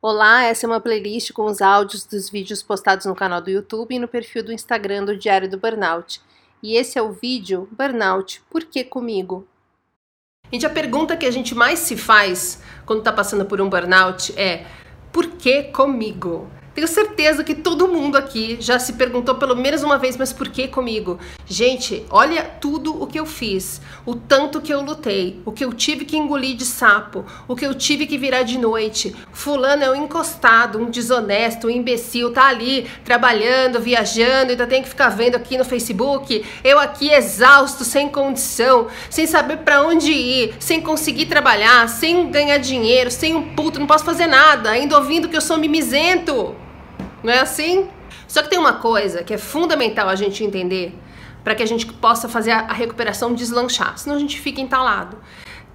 Olá, essa é uma playlist com os áudios dos vídeos postados no canal do YouTube e no perfil do Instagram do Diário do Burnout. E esse é o vídeo Burnout, por que comigo? Gente, a pergunta que a gente mais se faz quando está passando por um burnout é: por que comigo? Tenho certeza que todo mundo aqui já se perguntou pelo menos uma vez, mas por que comigo? Gente, olha tudo o que eu fiz, o tanto que eu lutei, o que eu tive que engolir de sapo, o que eu tive que virar de noite. Fulano é um encostado, um desonesto, um imbecil, tá ali trabalhando, viajando, ainda tem que ficar vendo aqui no Facebook. Eu aqui exausto, sem condição, sem saber para onde ir, sem conseguir trabalhar, sem ganhar dinheiro, sem um puto, não posso fazer nada, ainda ouvindo que eu sou mimizento. Não é assim? Só que tem uma coisa que é fundamental a gente entender para que a gente possa fazer a recuperação deslanchar, senão a gente fica entalado.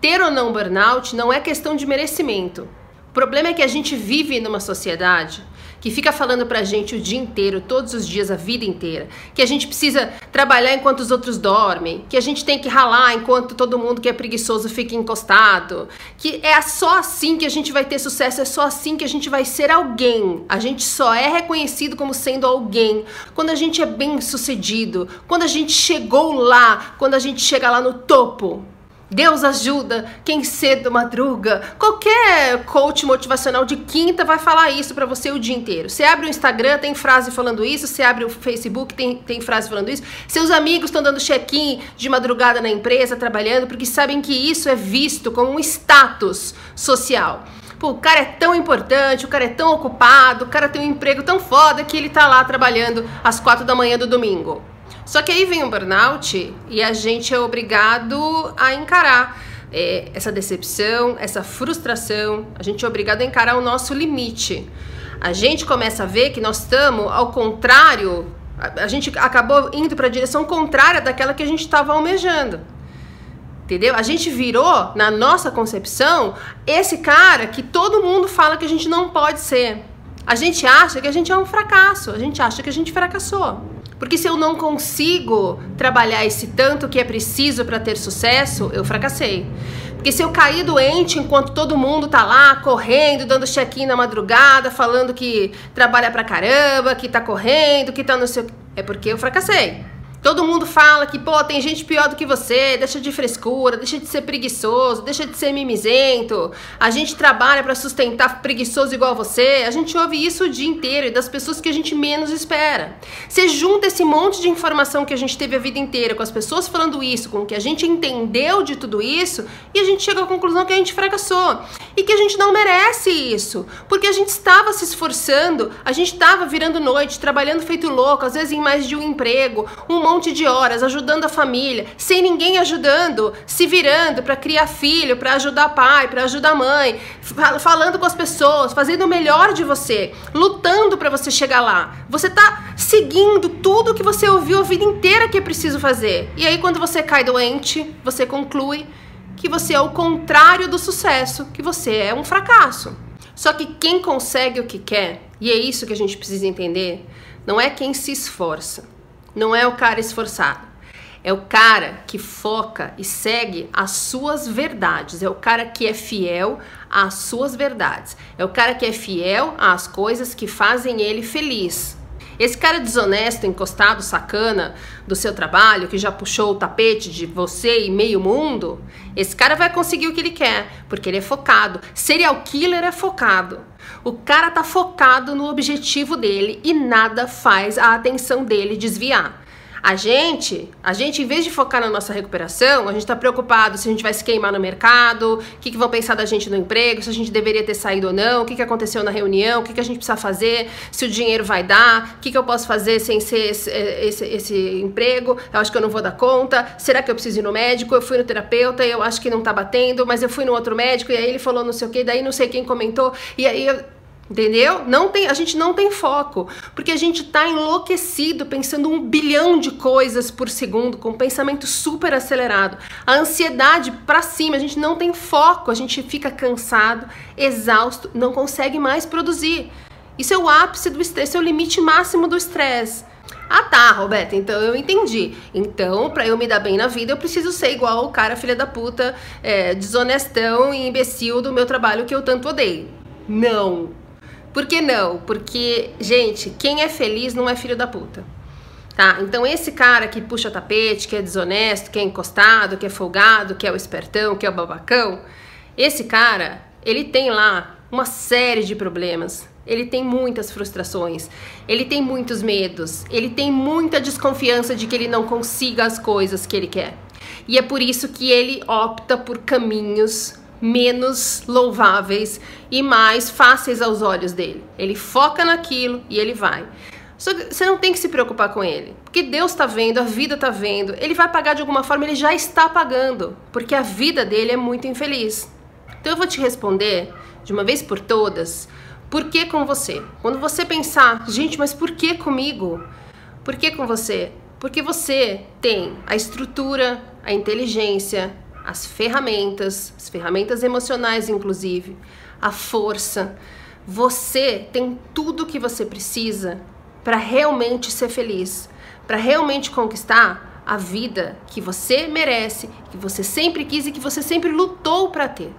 Ter ou não burnout não é questão de merecimento. O problema é que a gente vive numa sociedade que fica falando pra gente o dia inteiro, todos os dias, a vida inteira, que a gente precisa trabalhar enquanto os outros dormem, que a gente tem que ralar enquanto todo mundo que é preguiçoso fica encostado, que é só assim que a gente vai ter sucesso, é só assim que a gente vai ser alguém. A gente só é reconhecido como sendo alguém quando a gente é bem sucedido, quando a gente chegou lá, quando a gente chega lá no topo. Deus ajuda quem cedo madruga. Qualquer coach motivacional de quinta vai falar isso para você o dia inteiro. Você abre o Instagram, tem frase falando isso. Você abre o Facebook, tem, tem frase falando isso. Seus amigos estão dando check-in de madrugada na empresa, trabalhando, porque sabem que isso é visto como um status social. Pô, o cara é tão importante, o cara é tão ocupado, o cara tem um emprego tão foda que ele tá lá trabalhando às quatro da manhã do domingo. Só que aí vem o burnout e a gente é obrigado a encarar é, essa decepção, essa frustração, a gente é obrigado a encarar o nosso limite. A gente começa a ver que nós estamos ao contrário, a, a gente acabou indo para a direção contrária daquela que a gente estava almejando. Entendeu? A gente virou, na nossa concepção, esse cara que todo mundo fala que a gente não pode ser. A gente acha que a gente é um fracasso, a gente acha que a gente fracassou. Porque se eu não consigo trabalhar esse tanto que é preciso para ter sucesso, eu fracassei. Porque se eu cair doente enquanto todo mundo tá lá correndo, dando check-in na madrugada, falando que trabalha pra caramba, que tá correndo, que tá no seu. É porque eu fracassei. Todo mundo fala que, pô, tem gente pior do que você, deixa de frescura, deixa de ser preguiçoso, deixa de ser mimizento. A gente trabalha para sustentar preguiçoso igual você. A gente ouve isso o dia inteiro e das pessoas que a gente menos espera. Você junta esse monte de informação que a gente teve a vida inteira com as pessoas falando isso, com o que a gente entendeu de tudo isso, e a gente chega à conclusão que a gente fracassou e que a gente não merece isso, porque a gente estava se esforçando, a gente estava virando noite, trabalhando feito louco, às vezes em mais de um emprego, um monte de horas ajudando a família, sem ninguém ajudando, se virando para criar filho, para ajudar pai, para ajudar mãe, falando com as pessoas, fazendo o melhor de você, lutando para você chegar lá. Você tá seguindo tudo que você ouviu a vida inteira que é preciso fazer. E aí quando você cai doente, você conclui que você é o contrário do sucesso, que você é um fracasso. Só que quem consegue o que quer, e é isso que a gente precisa entender, não é quem se esforça. Não é o cara esforçado. É o cara que foca e segue as suas verdades. É o cara que é fiel às suas verdades. É o cara que é fiel às coisas que fazem ele feliz. Esse cara desonesto, encostado, sacana do seu trabalho, que já puxou o tapete de você e meio mundo, esse cara vai conseguir o que ele quer, porque ele é focado. Serial killer é focado. O cara tá focado no objetivo dele e nada faz a atenção dele desviar. A gente, a gente, em vez de focar na nossa recuperação, a gente está preocupado se a gente vai se queimar no mercado, o que, que, vão pensar da gente no emprego, se a gente deveria ter saído ou não, o que, que aconteceu na reunião, o que, que a gente precisa fazer, se o dinheiro vai dar, o que, que eu posso fazer sem ser esse, esse, esse emprego, eu acho que eu não vou dar conta, será que eu preciso ir no médico? Eu fui no terapeuta e eu acho que não tá batendo, mas eu fui no outro médico e aí ele falou não sei o que, daí não sei quem comentou, e aí eu Entendeu? Não tem, a gente não tem foco, porque a gente está enlouquecido pensando um bilhão de coisas por segundo, com um pensamento super acelerado. A ansiedade para cima, a gente não tem foco, a gente fica cansado, exausto, não consegue mais produzir. Isso é o ápice do estresse, é o limite máximo do estresse. Ah tá, Roberta, então eu entendi. Então, para eu me dar bem na vida, eu preciso ser igual o cara filha da puta, é, desonestão e imbecil do meu trabalho que eu tanto odeio. Não, Por que não? Porque, gente, quem é feliz não é filho da puta. Tá? Então esse cara que puxa tapete, que é desonesto, que é encostado, que é folgado, que é o espertão, que é o babacão, esse cara, ele tem lá uma série de problemas. Ele tem muitas frustrações, ele tem muitos medos, ele tem muita desconfiança de que ele não consiga as coisas que ele quer. E é por isso que ele opta por caminhos menos louváveis e mais fáceis aos olhos dele. Ele foca naquilo e ele vai. Só que você não tem que se preocupar com ele, porque Deus está vendo, a vida está vendo, ele vai pagar de alguma forma, ele já está pagando, porque a vida dele é muito infeliz. Então eu vou te responder de uma vez por todas, por que com você? Quando você pensar, gente, mas por que comigo? Por que com você? Porque você tem a estrutura, a inteligência, as ferramentas, as ferramentas emocionais, inclusive, a força. Você tem tudo que você precisa para realmente ser feliz, para realmente conquistar a vida que você merece, que você sempre quis e que você sempre lutou para ter.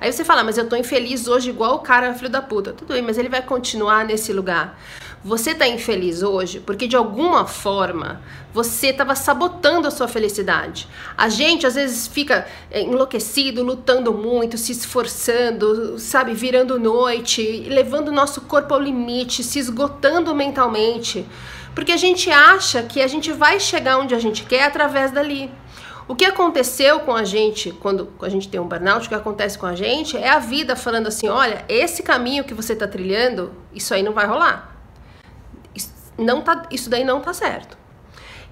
Aí você fala, mas eu tô infeliz hoje igual o cara filho da puta. Tudo bem, mas ele vai continuar nesse lugar. Você tá infeliz hoje porque de alguma forma você estava sabotando a sua felicidade. A gente às vezes fica é, enlouquecido, lutando muito, se esforçando, sabe, virando noite, levando o nosso corpo ao limite, se esgotando mentalmente, porque a gente acha que a gente vai chegar onde a gente quer através dali. O que aconteceu com a gente quando a gente tem um burnout, o que acontece com a gente é a vida falando assim: olha, esse caminho que você está trilhando, isso aí não vai rolar. Não tá, isso daí não tá certo.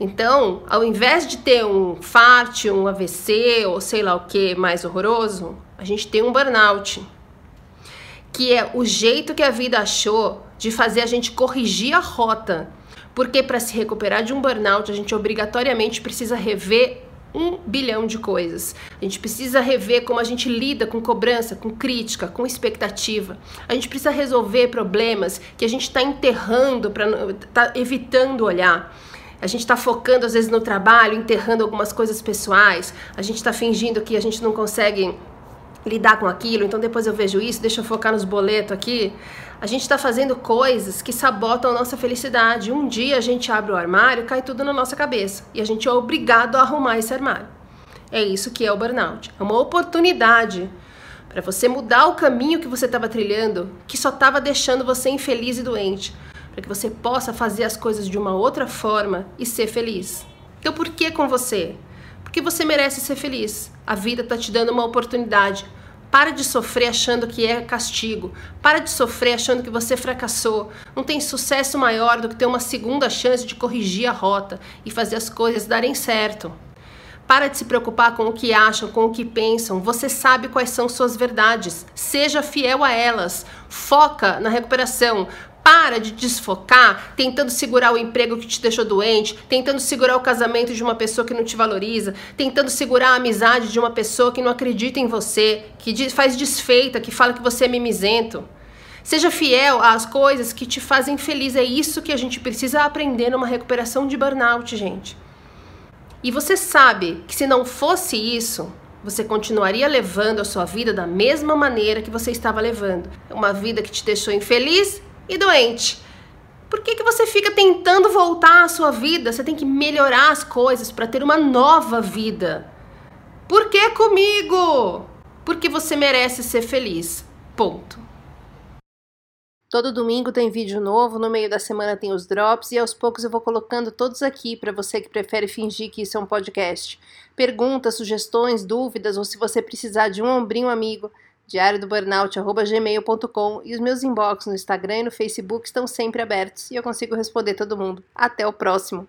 Então, ao invés de ter um FART, um AVC ou sei lá o que mais horroroso, a gente tem um burnout. Que é o jeito que a vida achou de fazer a gente corrigir a rota. Porque para se recuperar de um burnout, a gente obrigatoriamente precisa rever um bilhão de coisas. A gente precisa rever como a gente lida com cobrança, com crítica, com expectativa. A gente precisa resolver problemas que a gente está enterrando, para tá evitando olhar. A gente está focando às vezes no trabalho, enterrando algumas coisas pessoais. A gente está fingindo que a gente não consegue lidar com aquilo, então depois eu vejo isso, deixa eu focar nos boletos aqui. A gente está fazendo coisas que sabotam a nossa felicidade. Um dia a gente abre o armário, cai tudo na nossa cabeça e a gente é obrigado a arrumar esse armário. É isso que é o burnout. É uma oportunidade para você mudar o caminho que você estava trilhando, que só estava deixando você infeliz e doente, para que você possa fazer as coisas de uma outra forma e ser feliz. Então, por que com você? Porque você merece ser feliz. A vida está te dando uma oportunidade. Para de sofrer achando que é castigo. Para de sofrer achando que você fracassou. Não tem sucesso maior do que ter uma segunda chance de corrigir a rota e fazer as coisas darem certo. Para de se preocupar com o que acham, com o que pensam. Você sabe quais são suas verdades. Seja fiel a elas. Foca na recuperação. Para de desfocar tentando segurar o emprego que te deixou doente, tentando segurar o casamento de uma pessoa que não te valoriza, tentando segurar a amizade de uma pessoa que não acredita em você, que faz desfeita, que fala que você é mimizento. Seja fiel às coisas que te fazem feliz. É isso que a gente precisa aprender numa recuperação de burnout, gente. E você sabe que se não fosse isso, você continuaria levando a sua vida da mesma maneira que você estava levando. Uma vida que te deixou infeliz e doente. Por que, que você fica tentando voltar à sua vida? Você tem que melhorar as coisas para ter uma nova vida. Por que comigo? Porque você merece ser feliz. Ponto. Todo domingo tem vídeo novo, no meio da semana tem os drops e aos poucos eu vou colocando todos aqui para você que prefere fingir que isso é um podcast. Perguntas, sugestões, dúvidas ou se você precisar de um ombrinho amigo, diário do burnout@gmail.com e os meus inbox no Instagram e no Facebook estão sempre abertos e eu consigo responder todo mundo. Até o próximo.